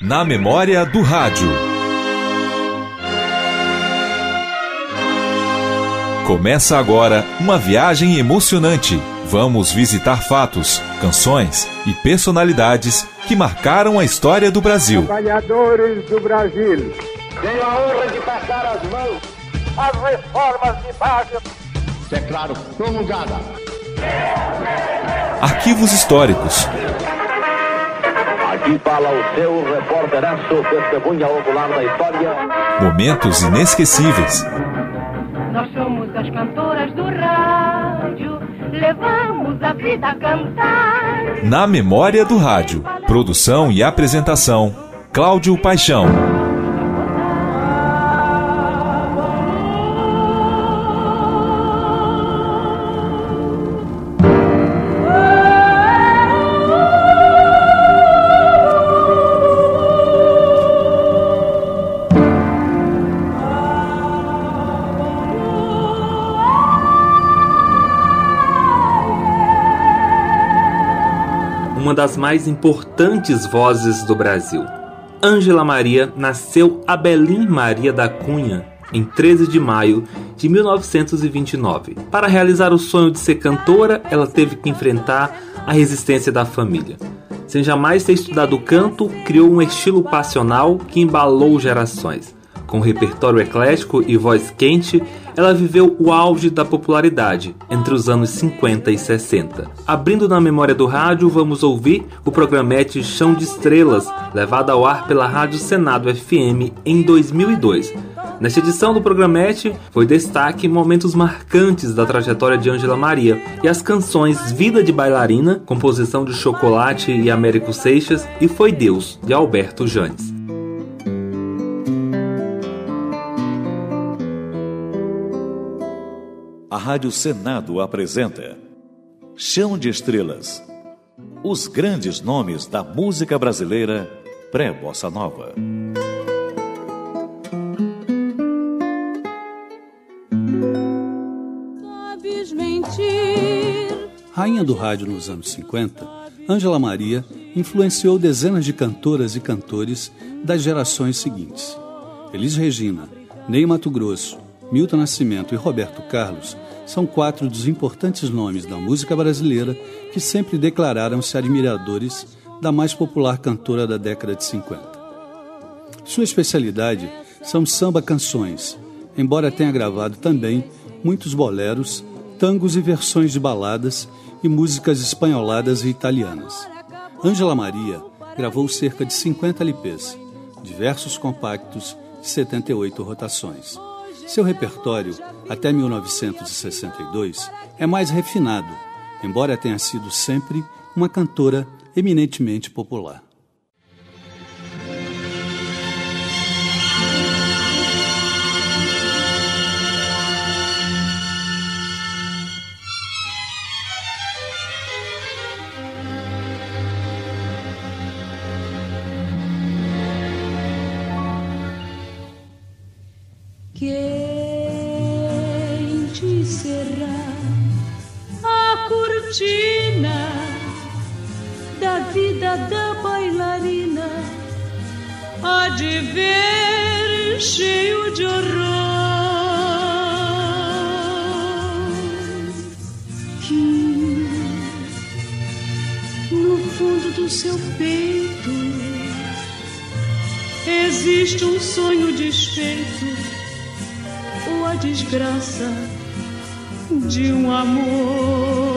Na memória do rádio. Começa agora uma viagem emocionante. Vamos visitar fatos, canções e personalidades que marcaram a história do Brasil. Trabalhadores do Brasil. Tenho a honra de passar as mãos às reformas de base. Declaro promulgada. Arquivos históricos. Aqui fala o seu repórteraço, testemunha ocular da história. Momentos inesquecíveis. Nós somos as cantoras do rádio, levamos a vida a cantar. Na memória do rádio. Produção e apresentação: Cláudio Paixão. Uma das mais importantes vozes do Brasil. Ângela Maria nasceu Abelim Maria da Cunha em 13 de maio de 1929. Para realizar o sonho de ser cantora, ela teve que enfrentar a resistência da família. Sem jamais ter estudado canto, criou um estilo passional que embalou gerações. Com repertório eclético e voz quente, ela viveu o auge da popularidade entre os anos 50 e 60. Abrindo na memória do rádio, vamos ouvir o programete Chão de Estrelas, levado ao ar pela Rádio Senado FM em 2002. Nesta edição do programete, foi destaque momentos marcantes da trajetória de Ângela Maria e as canções Vida de Bailarina, composição de Chocolate e Américo Seixas, e Foi Deus, de Alberto Janes. A Rádio Senado apresenta Chão de Estrelas Os grandes nomes da música brasileira pré-bossa nova. Rainha do rádio nos anos 50, Ângela Maria influenciou dezenas de cantoras e cantores das gerações seguintes. Elis Regina, Ney Mato Grosso, Milton Nascimento e Roberto Carlos são quatro dos importantes nomes da música brasileira que sempre declararam-se admiradores da mais popular cantora da década de 50. Sua especialidade são samba-canções, embora tenha gravado também muitos boleros, tangos e versões de baladas e músicas espanholadas e italianas. Ângela Maria gravou cerca de 50 LPs, diversos compactos de 78 rotações. Seu repertório, até 1962, é mais refinado, embora tenha sido sempre uma cantora eminentemente popular. Quem a cortina da vida da bailarina? Há de ver cheio de horror que no fundo do seu peito existe um sonho desfeito ou a desgraça de um amor.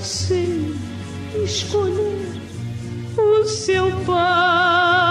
Sem escolher o seu pai.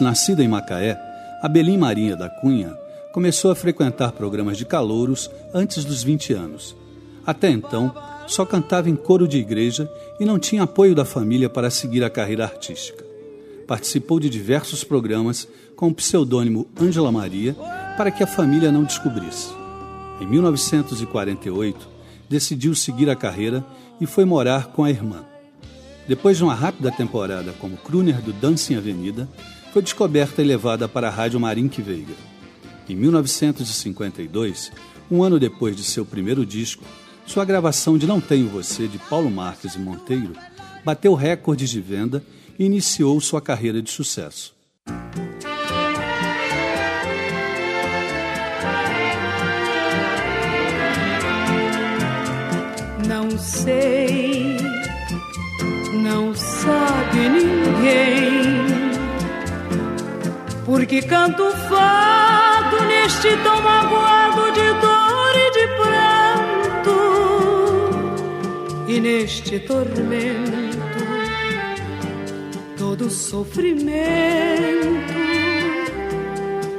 Nascida em Macaé, Abelim Marinha da Cunha começou a frequentar programas de calouros antes dos 20 anos. Até então, só cantava em coro de igreja e não tinha apoio da família para seguir a carreira artística. Participou de diversos programas com o pseudônimo Ângela Maria para que a família não descobrisse. Em 1948, decidiu seguir a carreira e foi morar com a irmã. Depois de uma rápida temporada como crooner do Dancing Avenida, foi descoberta e levada para a Rádio Marinque Veiga. Em 1952, um ano depois de seu primeiro disco, sua gravação de Não Tenho Você, de Paulo Marques e Monteiro, bateu recordes de venda e iniciou sua carreira de sucesso. Não sei, não sabe ninguém, porque canto fado neste tom magoado de dor e de pranto, e neste tormento todo sofrimento.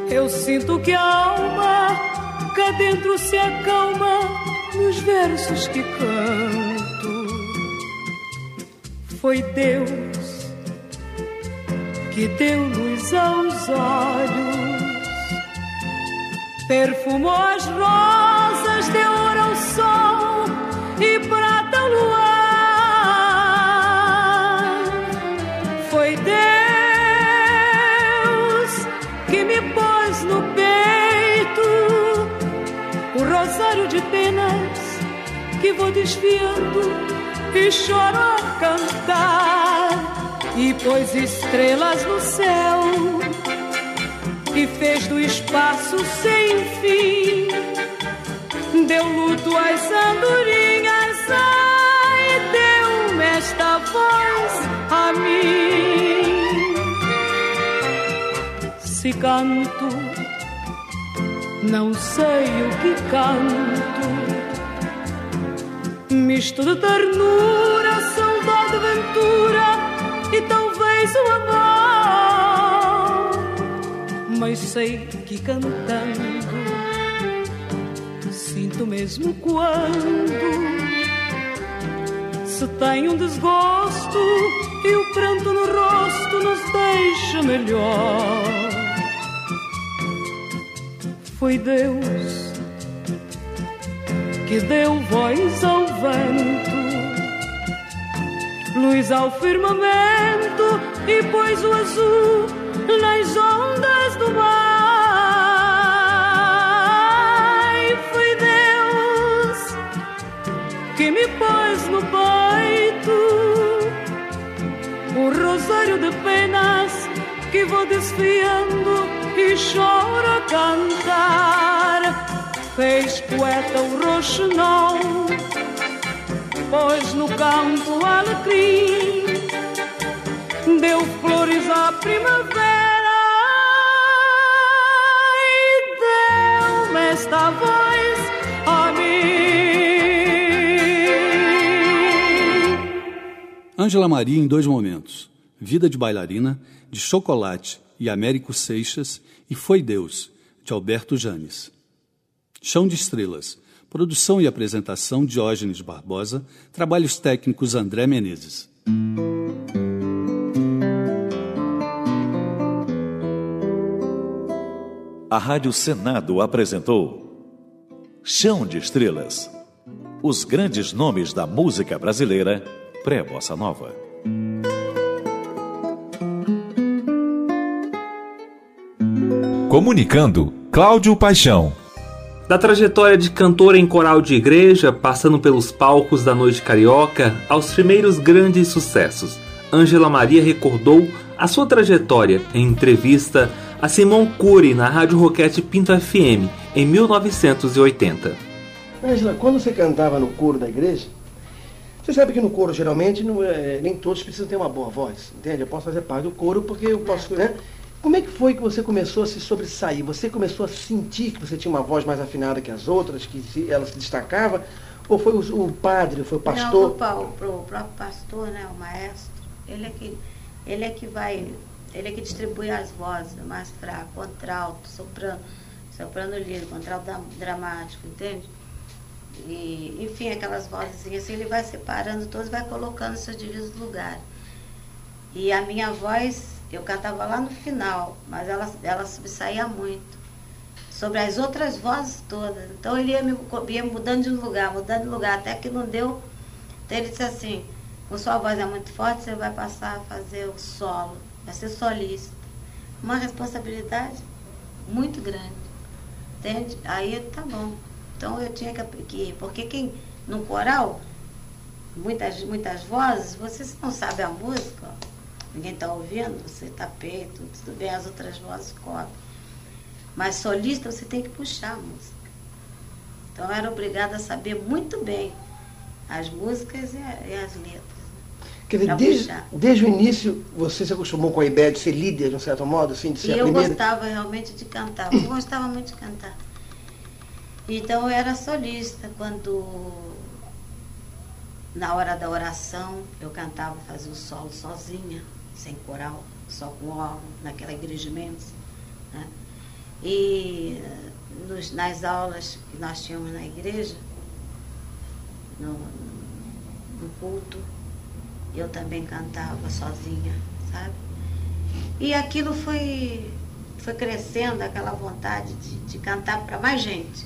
Eu sinto que a alma cá dentro se acalma nos versos que canto. Foi Deus que deu luz aos olhos, perfumou as rosas, deu ouro ao sol e prata ao luar. Foi Deus que me pôs no peito o rosário de penas que vou desfiando e choro a cantar e pôs estrelas no céu e fez do espaço sem fim. Deu luto às andorinhas ai deu-me esta voz a mim. Se canto não sei o que canto. Misto de ternura, saudade, ventura e talvez o amor. Mas sei que cantando sinto mesmo quando se tem um desgosto e o pranto no rosto nos deixa melhor. Foi Deus que deu voz ao vento, luz ao firmamento e pôs o azul nas ondas do mar. E foi Deus que me pôs no peito um rosário de penas que vou desfiando e choro a cantar fez poeta o roxinol, pôs no campo alecrim, deu flores à primavera e deu-me esta voz a mim. Ângela Maria em dois momentos: Vida de Bailarina, de Chocolate e Américo Seixas, e Foi Deus, de Alberto Janes. Chão de Estrelas, produção e apresentação Diógenes Barbosa, trabalhos técnicos André Menezes. A Rádio Senado apresentou Chão de Estrelas. Os grandes nomes da música brasileira pré-bossa nova. Comunicando, Cláudio Paixão. Da trajetória de cantora em coral de igreja, passando pelos palcos da noite carioca, aos primeiros grandes sucessos, Ângela Maria recordou a sua trajetória em entrevista a Simon Cury na Rádio Roquete Pinto FM em 1980. Ângela, quando você cantava no coro da igreja, você sabe que no coro geralmente não é, nem todos precisam ter uma boa voz, entende? Eu posso fazer parte do coro porque eu posso, né? Como é que foi que você começou a se sobressair? Você começou a sentir que você tinha uma voz mais afinada que as outras, que ela se destacava? Ou foi o, o padre, foi o pastor? Não, o, próprio pastor, né, o maestro, ele é que, ele é que vai, ele é que distribui as vozes, mais fraco, contralto, soprano, soprano lírico, contralto dramático, entende? E, enfim, aquelas vozes assim, ele vai separando todos, vai colocando seus devidos lugares. E a minha voz eu cantava lá no final, mas ela, ela subsaía muito. Sobre as outras vozes todas. Então ele ia, me, ia mudando de lugar, mudando de lugar, até que não deu. Então ele disse assim, com sua voz é muito forte, você vai passar a fazer o solo, vai ser solista. Uma responsabilidade muito grande. Entende? Aí tá bom. Então eu tinha que ir. Porque quem, no coral, muitas, muitas vozes, você não sabe a música, ninguém está ouvindo, você está peito, tudo bem, as outras vozes cobrem. Mas solista você tem que puxar a música. Então eu era obrigada a saber muito bem as músicas e, as letras. Quer dizer, desde, desde, o início você se acostumou com a ideia de ser líder, de um certo modo, assim, de ser e a eu primeira? gostava realmente de cantar, eu gostava muito de cantar. Então eu era solista quando na hora da oração eu cantava, fazia o solo sozinha sem coral, só com órgão, naquela igreja imensa. Né? E nos, nas aulas que nós tínhamos na igreja, no, no culto, eu também cantava sozinha, sabe? E aquilo foi, foi crescendo, aquela vontade de, de cantar para mais gente.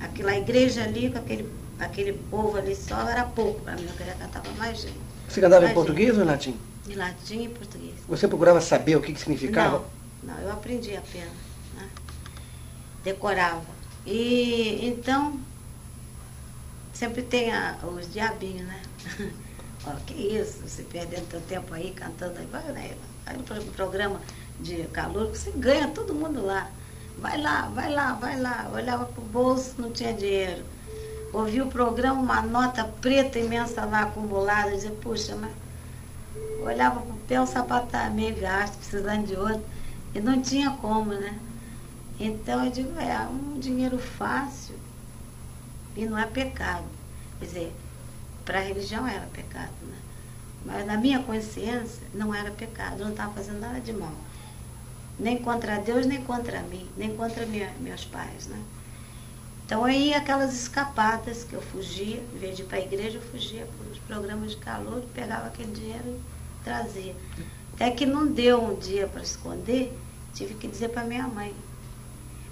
Aquela igreja ali, com aquele, aquele povo ali só, era pouco para mim, eu queria cantar para mais gente. Você cantava mais em português gente. ou em latim? De latim e português. Você procurava saber o que, que significava? Não, não, eu aprendi apenas. Né? Decorava. E então, sempre tem a, os diabinhos, né? Ó, que isso, você perdendo seu tempo aí cantando aí, vai, né? Aí no programa de calor, você ganha todo mundo lá. Vai lá, vai lá, vai lá. Eu olhava pro bolso, não tinha dinheiro. Ouvi o programa, uma nota preta imensa lá acumulada, dizia, puxa, mas olhava para o pé, o sapato estava meio gasto, precisando de outro, e não tinha como, né? Então eu digo, é um dinheiro fácil e não é pecado. Quer dizer, para a religião era pecado, né? Mas na minha consciência não era pecado, eu não estava fazendo nada de mal. Nem contra Deus, nem contra mim, nem contra minha, meus pais, né? Então aí aquelas escapadas que eu fugia, em vez de ir para a igreja, eu fugia para os programas de calor, pegava aquele dinheiro trazia. Até que não deu um dia para esconder, tive que dizer para minha mãe.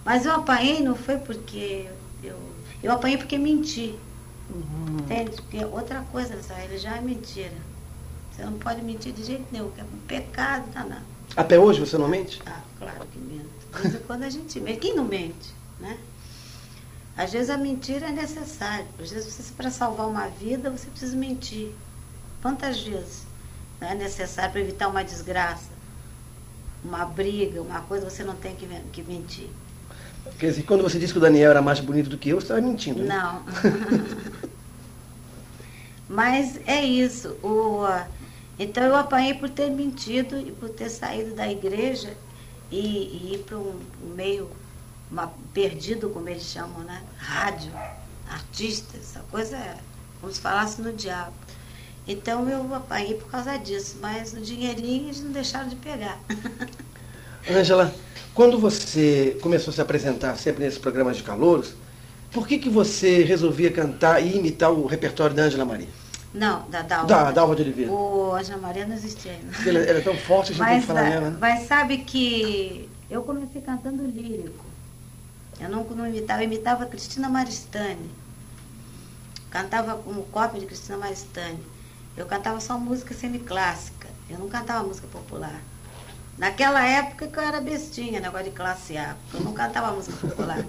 Mas eu apanhei não foi porque eu. Eu apanhei porque menti. Uhum. Entende? Porque outra coisa nessa religião é mentira. Você não pode mentir de jeito nenhum, que é um pecado danado. Até hoje você não mente? Ah, claro que minto. De vez em quando a gente mente. Quem não mente? Né? Às vezes a mentira é necessária. Às vezes, para salvar uma vida, você precisa mentir. Quantas vezes? é necessário para evitar uma desgraça, uma briga, uma coisa, você não tem que, que mentir. Quer dizer, quando você disse que o Daniel era mais bonito do que eu, você estava mentindo. Né? Não. Mas é isso. O, então eu apanhei por ter mentido e por ter saído da igreja e, e ir para um, meio uma, perdido, como eles chamam, né? Rádio, artista, essa coisa é como se falasse no diabo. Então eu apanhei por causa disso, mas o dinheirinho eles não deixaram de pegar. Ângela, quando você começou a se apresentar sempre nesses programas de calouros, por que, que você resolvia cantar e imitar o repertório da Ângela Maria? Não, da Dalva. Da Dalva de Oliveira. O Ângela Maria não existia ainda. Ela, ela é tão forte, a gente tem que falar nela, né? Mas sabe que eu comecei cantando lírico. Eu não, não imitava, eu imitava Cristina Maristani. Cantava como cópia de Cristina Maristani. Eu cantava só música semiclássica. Eu não cantava música popular. Naquela época que eu era bestinha, negócio de classe A, porque eu não cantava música popular.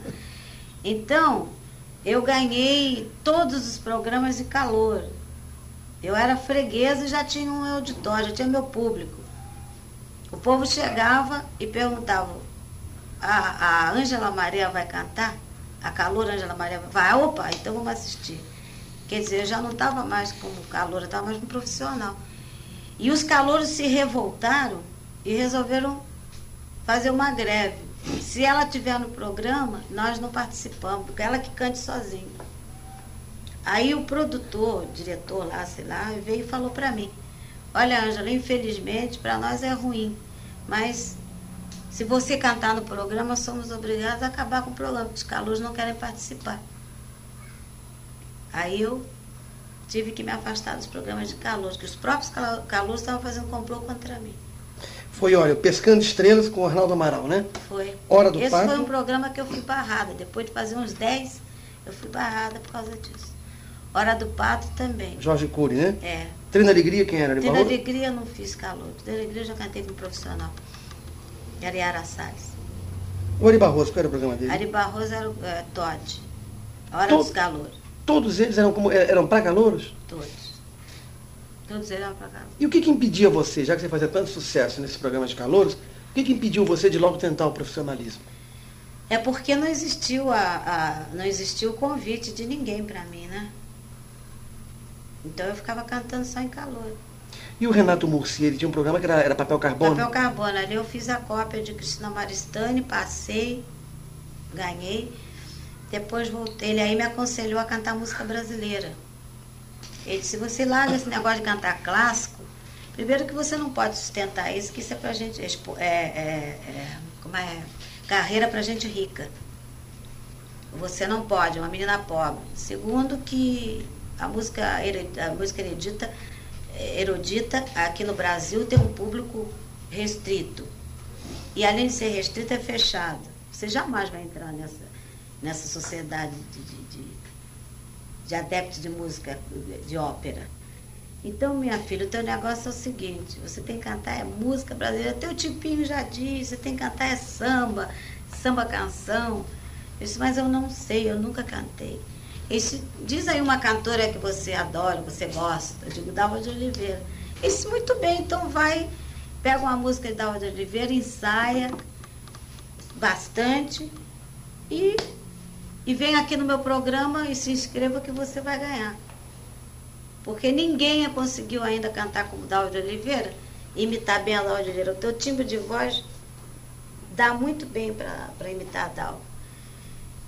Então, eu ganhei todos os programas de calor. Eu era freguesa e já tinha um auditório, já tinha meu público. O povo chegava e perguntava, a, Ângela Maria vai cantar? A calor Ângela Maria vai? Opa, então vamos assistir. Quer dizer, eu já não estava mais como calor, eu estava mais como profissional. E os calouros se revoltaram e resolveram fazer uma greve. Se ela tiver no programa, nós não participamos, porque ela que cante sozinha. Aí o produtor, o diretor lá, sei lá, veio e falou para mim: Olha, Ângela, infelizmente para nós é ruim, mas se você cantar no programa, somos obrigados a acabar com o programa, porque os calouros não querem participar. Aí eu tive que me afastar dos programas de calouros, que os próprios calouros estavam fazendo complô contra mim. Foi, olha, Pescando Estrelas com o Arnaldo Amaral, né? Foi. Hora do Esse Pato. foi um programa que eu fui barrada. Depois de fazer uns 10, eu fui barrada por causa disso. Hora do Pato também. Jorge Cury, né? É. Treino Alegria, quem era? Treino Alegria eu não fiz calor. Treino Alegria eu já cantei como profissional. Era Yara Salles. O Ari Barroso, qual era o programa dele? Ari Barroso era o é, Todd. Hora To- dos Calouros. Todos eles eram, como, eram pra calouros? Todos. Todos eles eram pra cá. E o que, que impedia você, já que você fazia tanto sucesso nesse programa de calouros, o que, que impediu você de logo tentar o profissionalismo? É porque não existiu a, a- não existiu o convite de ninguém para mim, né? Então eu ficava cantando só em calor. E o Renato Murci, ele tinha um programa que era, era papel carbono? Papel carbono. Ali eu fiz a cópia de Cristina Maristani, passei, ganhei. Depois voltei. Ele aí me aconselhou a cantar música brasileira. Ele disse, você larga esse negócio de cantar clássico. Primeiro que você não pode sustentar isso, que isso é pra gente. é É, é, é, como é? Carreira pra gente rica. Você não pode, é uma menina pobre. Segundo que a música, a música erudita, erudita aqui no Brasil tem um público restrito. E além de ser restrito, é fechado. Você jamais vai entrar nessa, nessa sociedade de, de, de, de adeptos de música, de ópera. Então, minha filha, o teu negócio é o seguinte, você tem que cantar é música brasileira, teu tipinho já diz, você tem que cantar é samba, samba canção. Eu disse, mas eu não sei, eu nunca cantei. Ele disse, diz aí uma cantora que você adora, você gosta. Eu digo, Dalva de Oliveira. Disse, muito bem, então vai, pega uma música de Dalva de Oliveira, ensaia bastante e, e vem aqui no meu programa e se inscreva que você vai ganhar. Porque ninguém conseguiu ainda cantar como Dalva de Oliveira, imitar bem a Dalva de Oliveira. O teu timbre de voz dá muito bem para imitar a Dalva.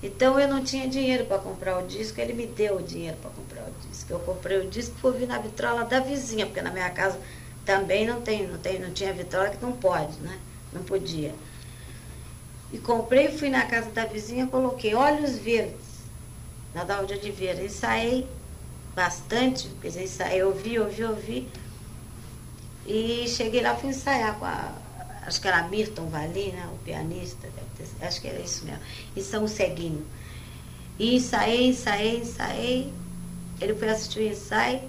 Então eu não tinha dinheiro para comprar o disco, ele me deu o dinheiro para comprar o disco. Eu comprei o disco e fui ouvir na vitrola da vizinha, porque na minha casa também não tem, não tem, não tinha vitrola que não pode, né? Não podia. E comprei, fui na casa da vizinha, coloquei olhos verdes na Dalva de Oliveira. Ensaiei bastante, quer dizer, ouvi, ouvi, ouvi. E cheguei lá, fui ensaiar com a. Acho que era Milton Vali, né? O pianista, ter- acho que era isso mesmo. E São Ceguinho. E ensaiei, ensaiei, ensaiei. Ele foi assistir o ensaio.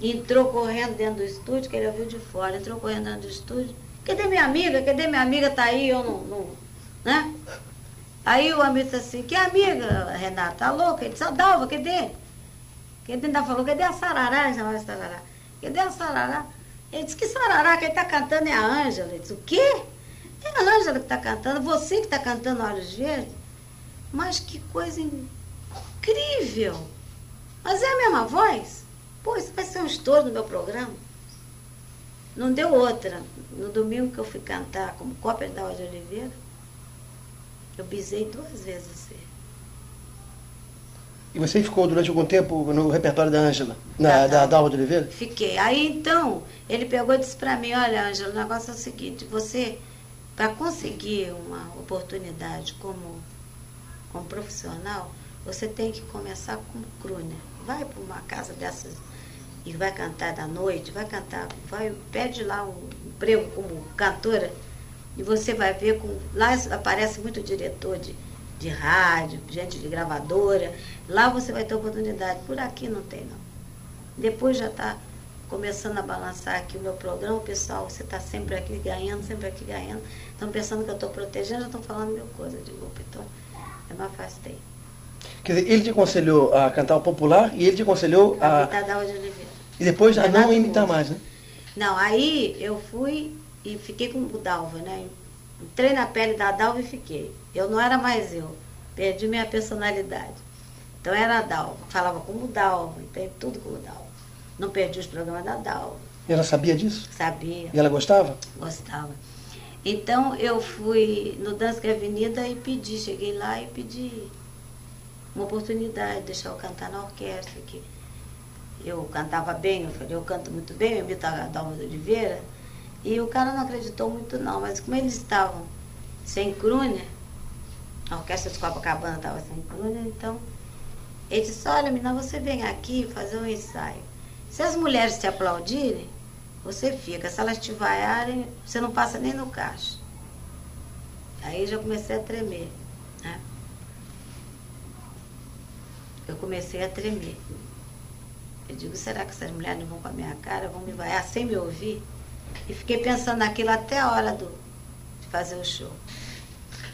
Entrou correndo dentro do estúdio, que ele ouviu de fora. Entrou correndo dentro do estúdio. Cadê minha amiga? Cadê minha amiga? Tá aí, eu não. não né? Aí o amigo disse assim, que amiga, Renata? Tá louca? Ele disse, "Ah, Dalva, cadê? Ele ainda falou, cadê a Sarará? Ele chamava Sarará. Cadê a Sarará? Ele disse, que Sarará? Quem está cantando é a Ângela. Ele disse, o quê? É a Ângela que está cantando, você que está cantando Olhos Verdes. Mas que coisa incrível! Mas é a mesma voz? Pô, isso vai ser um estouro no meu programa. Não deu outra. No domingo que eu fui cantar como cópia da de Oliveira, eu pisei duas vezes assim. E você ficou durante algum tempo no repertório da Ângela, Da da Dalva. De Oliveira? Fiquei. Aí então, ele pegou e disse pra mim, olha, Ângela, o negócio é o seguinte, você, para conseguir uma oportunidade como, como profissional, você tem que começar como crooner. Vai para uma casa dessas e vai cantar da noite, vai cantar, vai, pede lá um emprego como cantora e você vai ver com. Lá aparece muito diretor de, de rádio, gente de gravadora. Lá você vai ter oportunidade. Por aqui não tem, não. Depois já está começando a balançar aqui o meu programa, o pessoal, você está sempre aqui ganhando, sempre aqui ganhando. Estão pensando que eu estou protegendo, já estão falando mil coisas. Digo, opa, então eu me afastei. Quer dizer, ele te aconselhou a cantar o popular e ele te aconselhou A a. Vitadal de Oliveira. E depois a Renato não imitar mais, né? Não, aí eu fui e fiquei com o Dalva, né? Entrei na pele da Dalva e fiquei. Eu não era mais eu. Perdi minha personalidade. Então era a Dalva. Falava como Dalva, entende? Tudo como Dalva. Não perdi os programas da Dalva. E ela sabia disso? Sabia, E ela gostava? gostava. Então eu fui no Dança Avenida e pedi, cheguei lá e pedi uma oportunidade, deixar eu cantar na orquestra, que eu cantava bem, eu falei, eu canto muito bem, eu imito a Dalma de Oliveira, e o cara não acreditou muito não, mas como eles estavam sem crooner, a orquestra de Copacabana estava crooner, então ele disse, olha menina, você vem aqui fazer um ensaio. Se as mulheres te aplaudirem, você fica. Se elas te vaiarem, você não passa nem no caixa. Aí já comecei a tremer. Né? Eu comecei a tremer. Eu digo, será que essas mulheres não vão com a minha cara, vão me vaiar sem me ouvir? E fiquei pensando naquilo até a hora do, de fazer o show.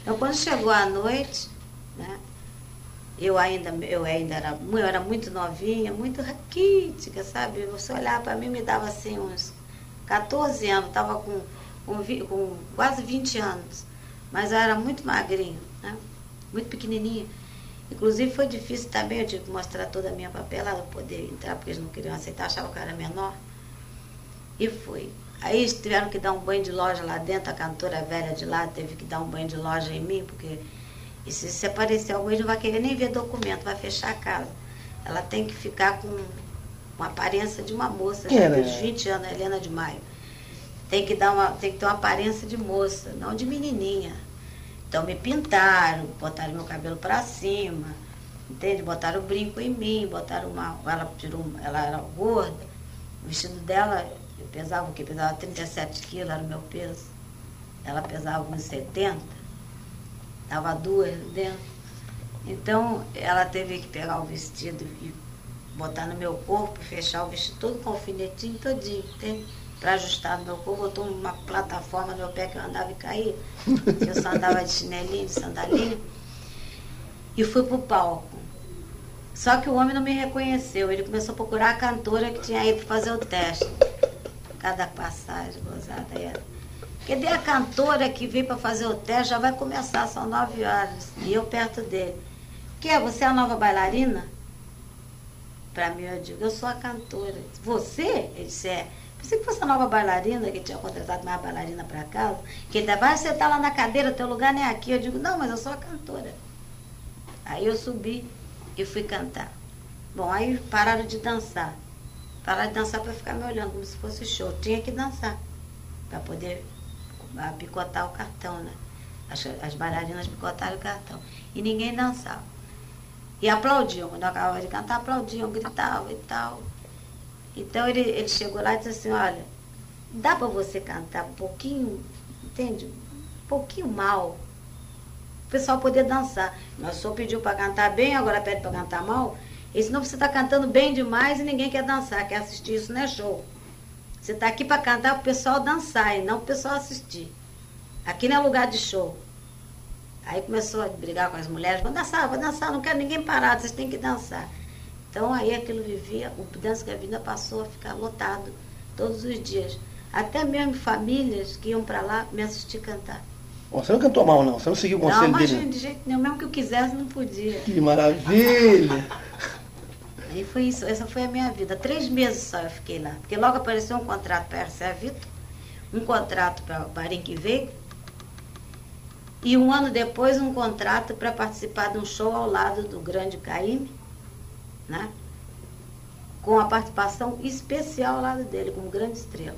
Então quando chegou a noite, né? Eu ainda, eu ainda era, eu era muito novinha, muito raquítica, sabe? Você olhar para mim me dava assim uns 14 anos, estava com, com, com quase 20 anos. Mas eu era muito magrinha, né? muito pequenininha. Inclusive foi difícil também, eu tive que mostrar toda a minha papelada para poder entrar, porque eles não queriam aceitar, achavam que eu era menor. E fui. Aí eles tiveram que dar um banho de loja lá dentro, a cantora velha de lá teve que dar um banho de loja em mim, porque e se, se aparecer alguém não vai querer nem ver documento, vai fechar a casa. Ela tem que ficar com uma aparência de uma moça, Quem já tem uns ela? 20 anos, Helena de Maio. Tem que, dar uma, tem que ter uma aparência de moça, não de menininha. Então me pintaram, botaram meu cabelo para cima, entende? Botaram brinco em mim, botaram uma. Ela, tirou, ela era gorda, o vestido dela, eu pesava o quê? Pesava 37 quilos, era o meu peso. Ela pesava uns 70, dava duas dentro. Então ela teve que pegar o vestido e botar no meu corpo, fechar o vestido todo com alfinetinho todinho? Para ajustar no meu corpo, botou uma plataforma no meu pé que eu andava e caía. Eu só andava de chinelinho, de sandalinha. E fui pro palco. Só que o homem não me reconheceu. Ele começou a procurar a cantora que tinha ido fazer o teste. Cada passagem gozada era. Cadê a cantora que veio para fazer o teste? Já vai começar, são nove horas. E eu perto dele. Que é? Você é a nova bailarina? Para mim, eu digo, eu sou a cantora. Você? Ele disse, é. Pensei que fosse a nova bailarina, que tinha contratado mais bailarina para casa. Que ele vai sentar lá na cadeira, teu lugar nem é aqui. Eu digo, não, mas eu sou a cantora. Aí eu subi e fui cantar. Bom, aí pararam de dançar. Pararam de dançar para ficar me olhando, como se fosse show. Tinha que dançar, para poder ah, picotar o cartão, né? As, as bailarinas picotaram o cartão. E ninguém dançava. E aplaudiam. Quando eu acabava de cantar, aplaudiam, gritavam e tal. Então ele, ele chegou lá e disse assim, olha, dá para você cantar um pouquinho, entende? Um pouquinho mal. O pessoal poder dançar. O senhor pediu para cantar bem, agora pede para cantar mal. E senão você está cantando bem demais e ninguém quer dançar, quer assistir, isso não é show. Você está aqui para cantar para o pessoal dançar e não para o pessoal assistir. Aqui não é lugar de show. Aí começou a brigar com as mulheres, vou dançar, vou dançar, não quero ninguém parado, vocês têm que dançar. Então aí aquilo vivia, o Dança que a Vida passou a ficar lotado todos os dias. Até mesmo famílias que iam para lá me assistir cantar. Bom, você não cantou mal, não. Você não seguiu o Não, conselho imagina, dele. de jeito nenhum, mesmo que eu quisesse, não podia. Que maravilha! Aí foi isso, essa foi a minha vida. Três meses só eu fiquei lá. Porque logo apareceu um contrato para RCA Vitor, um contrato para Barim que veio, e um ano depois um contrato para participar de um show ao lado do grande Caíme, né? Com a participação especial ao lado dele, como grande estrela.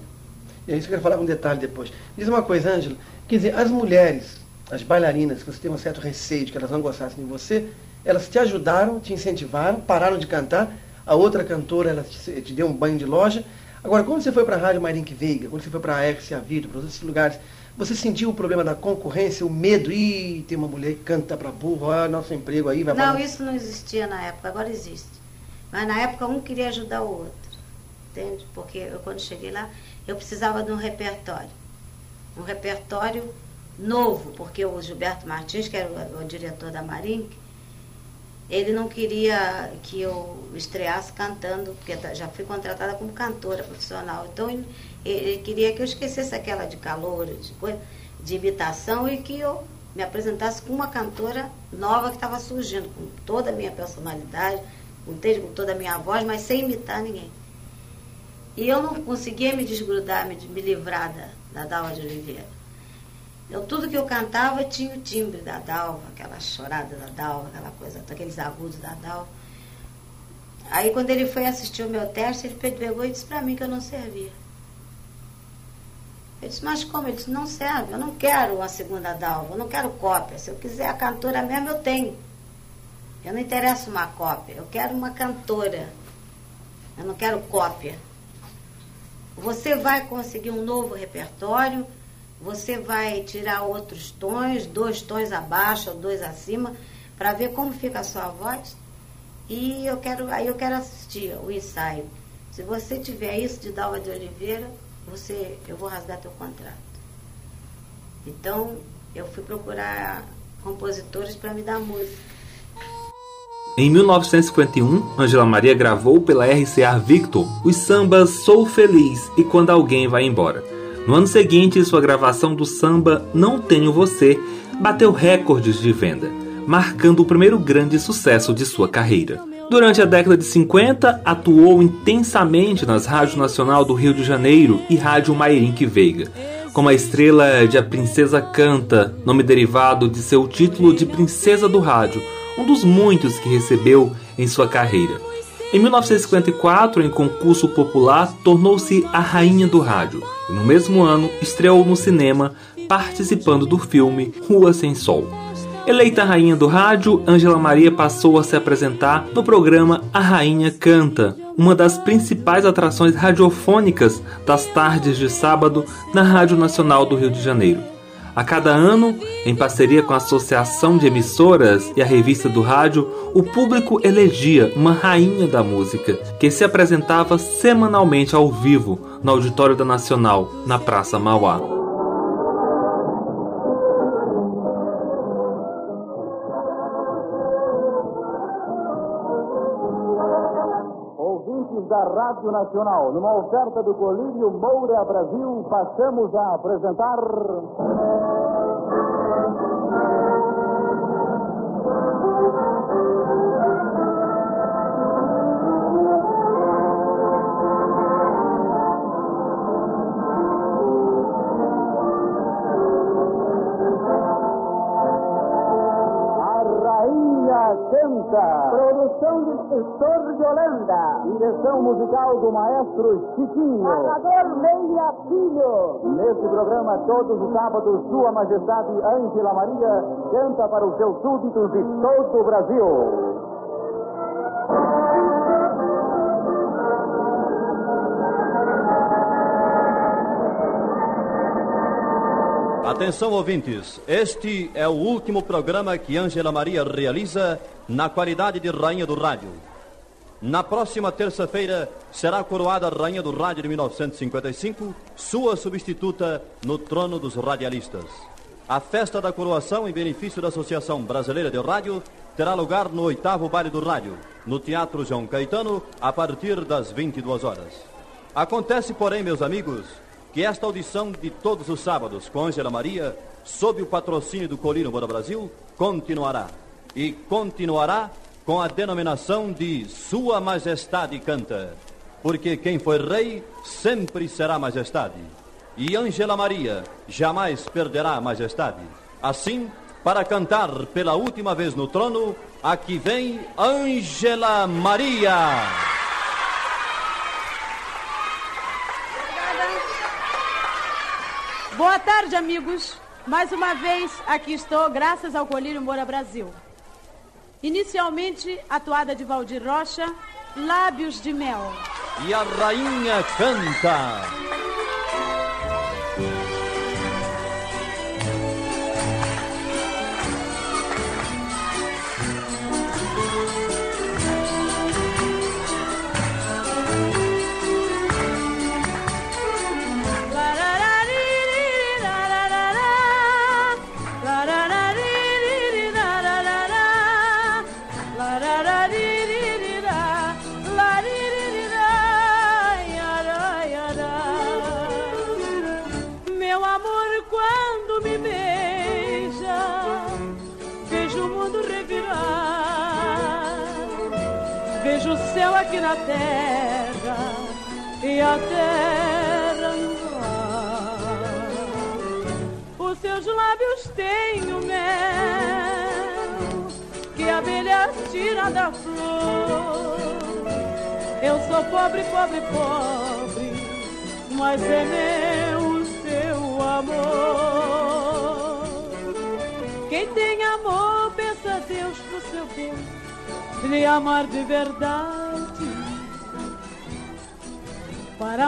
E é isso que eu quero falar com detalhe depois. Diz uma coisa, Ângela. Quer dizer, as mulheres, as bailarinas, que você tem um certo receio de que elas não gostassem de você, elas te ajudaram, te incentivaram, pararam de cantar. A outra cantora, ela te, te deu um banho de loja. Agora, quando você foi para a Rádio Marink Veiga, quando você foi para a Ex Avito, para outros lugares, você sentiu o problema da concorrência, o medo? Ih, tem uma mulher que canta para burro, ah, nosso emprego aí vai Não, pra... isso não existia na época, agora existe. Mas na época um queria ajudar o outro. Entende? Porque eu quando cheguei lá, eu precisava de um repertório. Um repertório novo, porque o Gilberto Martins, que era o, o diretor da Marink, ele não queria que eu estreasse cantando, porque já fui contratada como cantora profissional. Então ele, ele queria que eu esquecesse aquela de calor, de coisa, de imitação e que eu me apresentasse com uma cantora nova que estava surgindo, com toda a minha personalidade, com, com toda a minha voz, mas sem imitar ninguém. E eu não conseguia me desgrudar, me, me livrar da, da Dalva de Oliveira. Eu, tudo que eu cantava tinha o timbre da Dalva, aquela chorada da Dalva, aquela coisa, aqueles agudos da Dalva. Aí quando ele foi assistir o meu teste, ele pegou e disse para mim que eu não servia. Eu disse, mas como? Ele disse, não serve, eu não quero uma segunda Dalva, eu não quero cópia. Se eu quiser a cantora mesmo, eu tenho. Eu não interessa uma cópia, eu quero uma cantora. Eu não quero cópia. Você vai conseguir um novo repertório, você vai tirar outros tons, dois tons abaixo ou dois acima, para ver como fica a sua voz. E eu quero, aí eu quero assistir o ensaio. Se você tiver isso de Dalva de Oliveira, você, eu vou rasgar teu contrato. Então, eu fui procurar compositores para me dar música. Em 1951, Angela Maria gravou pela RCA Victor os sambas Sou Feliz e Quando Alguém Vai Embora. No ano seguinte, sua gravação do samba Não Tenho Você bateu recordes de venda, marcando o primeiro grande sucesso de sua carreira. Durante a década de 50, atuou intensamente nas Rádio Nacional do Rio de Janeiro e Rádio Mairink Veiga, como a estrela de A Princesa Canta, nome derivado de seu título de Princesa do Rádio, um dos muitos que recebeu em sua carreira. Em 1954, em concurso popular, tornou-se a rainha do rádio e no mesmo ano estreou no cinema, participando do filme Rua Sem Sol. Eleita rainha do rádio, Ângela Maria passou a se apresentar no programa A Rainha Canta, uma das principais atrações radiofônicas das tardes de sábado na Rádio Nacional do Rio de Janeiro. A cada ano, em parceria com a Associação de Emissoras e a Revista do Rádio, o público elegia uma rainha da música, que se apresentava semanalmente ao vivo no Auditório da Nacional, na Praça Mauá. Da Rádio Nacional, numa oferta do Colírio Moura Brasil, passamos a apresentar. Canta. Produção de Estor de Holanda. Direção musical do maestro Chiquinho. Narrador Meia Filho. Neste programa, todos os sábados, Sua Majestade Ângela Maria canta para os seus súditos de todo o Brasil. Atenção ouvintes, este é o último programa que Ângela Maria realiza na qualidade de Rainha do Rádio. Na próxima terça-feira será coroada Rainha do Rádio de 1955, sua substituta no trono dos radialistas. A festa da coroação em benefício da Associação Brasileira de Rádio terá lugar no oitavo baile do rádio, no Teatro João Caetano, a partir das 22 horas. Acontece, porém, meus amigos, que esta audição de todos os sábados com Ângela Maria, sob o patrocínio do Colino Moura Brasil, continuará. E continuará com a denominação de Sua Majestade Canta. Porque quem foi rei sempre será majestade. E Ângela Maria jamais perderá a majestade. Assim, para cantar pela última vez no trono, Aqui vem Ângela Maria. Boa tarde, amigos. Mais uma vez aqui estou, graças ao Colírio Moura Brasil. Inicialmente, a toada de Valdir Rocha, Lábios de Mel. E a rainha canta.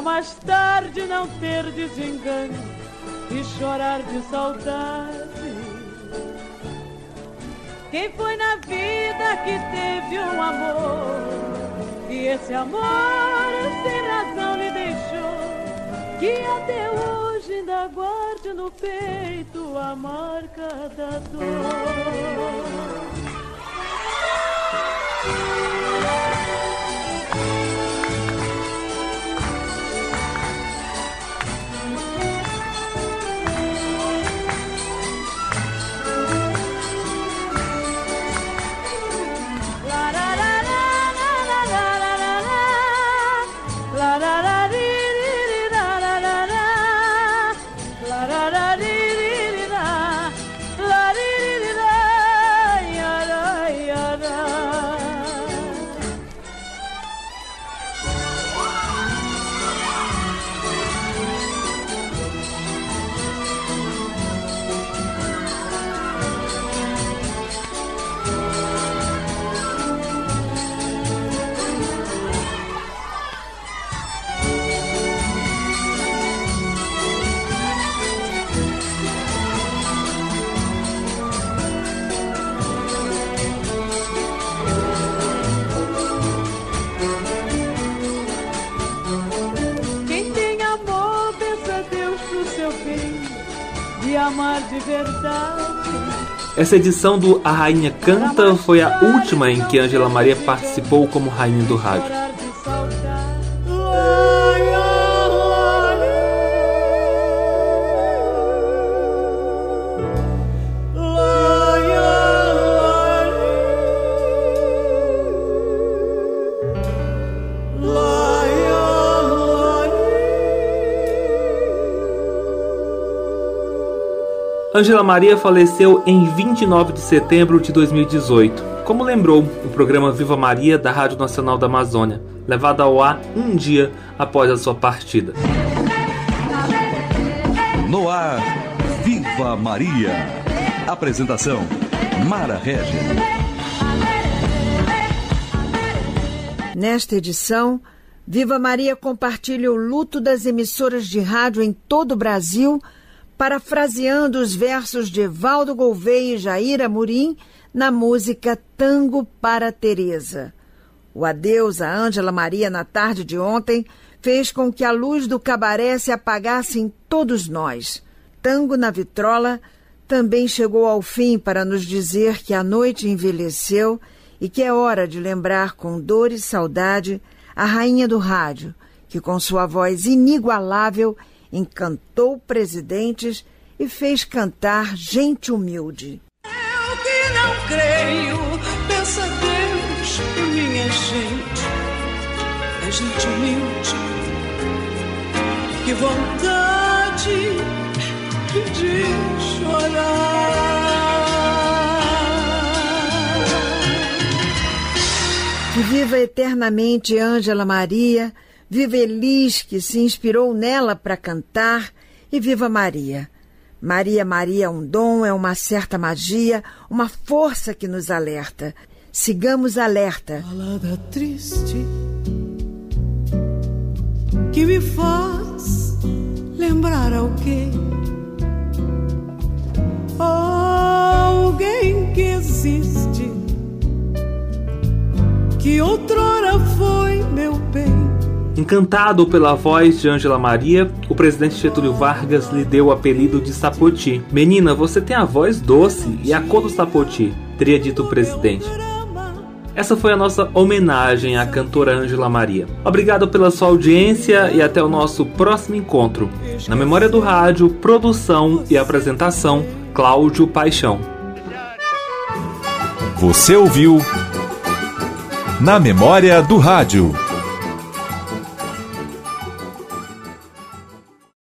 Mais tarde não ter desengano e chorar de saudade. Quem foi na vida que teve um amor e esse amor sem razão lhe deixou que até hoje ainda guarde no peito a marca da dor. Essa edição do A Rainha Canta foi a última em que Angela Maria participou como rainha do rádio. Angela Maria faleceu em 29 de setembro de 2018, como lembrou o programa Viva Maria da Rádio Nacional da Amazônia, levado ao ar um dia após a sua partida. No ar, Viva Maria. Apresentação: Mara Regis. Nesta edição, Viva Maria compartilha o luto das emissoras de rádio em todo o Brasil, parafraseando os versos de Evaldo Gouveia e Jair Amorim na música Tango para Teresa. O adeus a Ângela Maria na tarde de ontem fez com que a luz do cabaré se apagasse em todos nós. Tango na Vitrola também chegou ao fim para nos dizer que a noite envelheceu e que é hora de lembrar com dor e saudade a rainha do rádio, que com sua voz inigualável encantou presidentes e fez cantar gente humilde. Eu que não creio, pensa Deus, minha gente, é gente humilde, que vontade de chorar. Viva eternamente Ângela Maria, viva Elis, que se inspirou nela para cantar, e viva Maria. Maria Maria é um dom, é uma certa magia, uma força que nos alerta. Sigamos alerta. Balada triste que me faz lembrar alguém. Alguém que existe, que outrora foi meu bem. Encantado pela voz de Ângela Maria, o presidente Getúlio Vargas lhe deu o apelido de Sapoti. Menina, você tem a voz doce e a cor do Sapoti, teria dito o presidente. Essa foi a nossa homenagem à cantora Ângela Maria. Obrigado pela sua audiência e até o nosso próximo encontro. Na Memória do Rádio, produção e apresentação, Cláudio Paixão. Você ouviu Na Memória do Rádio.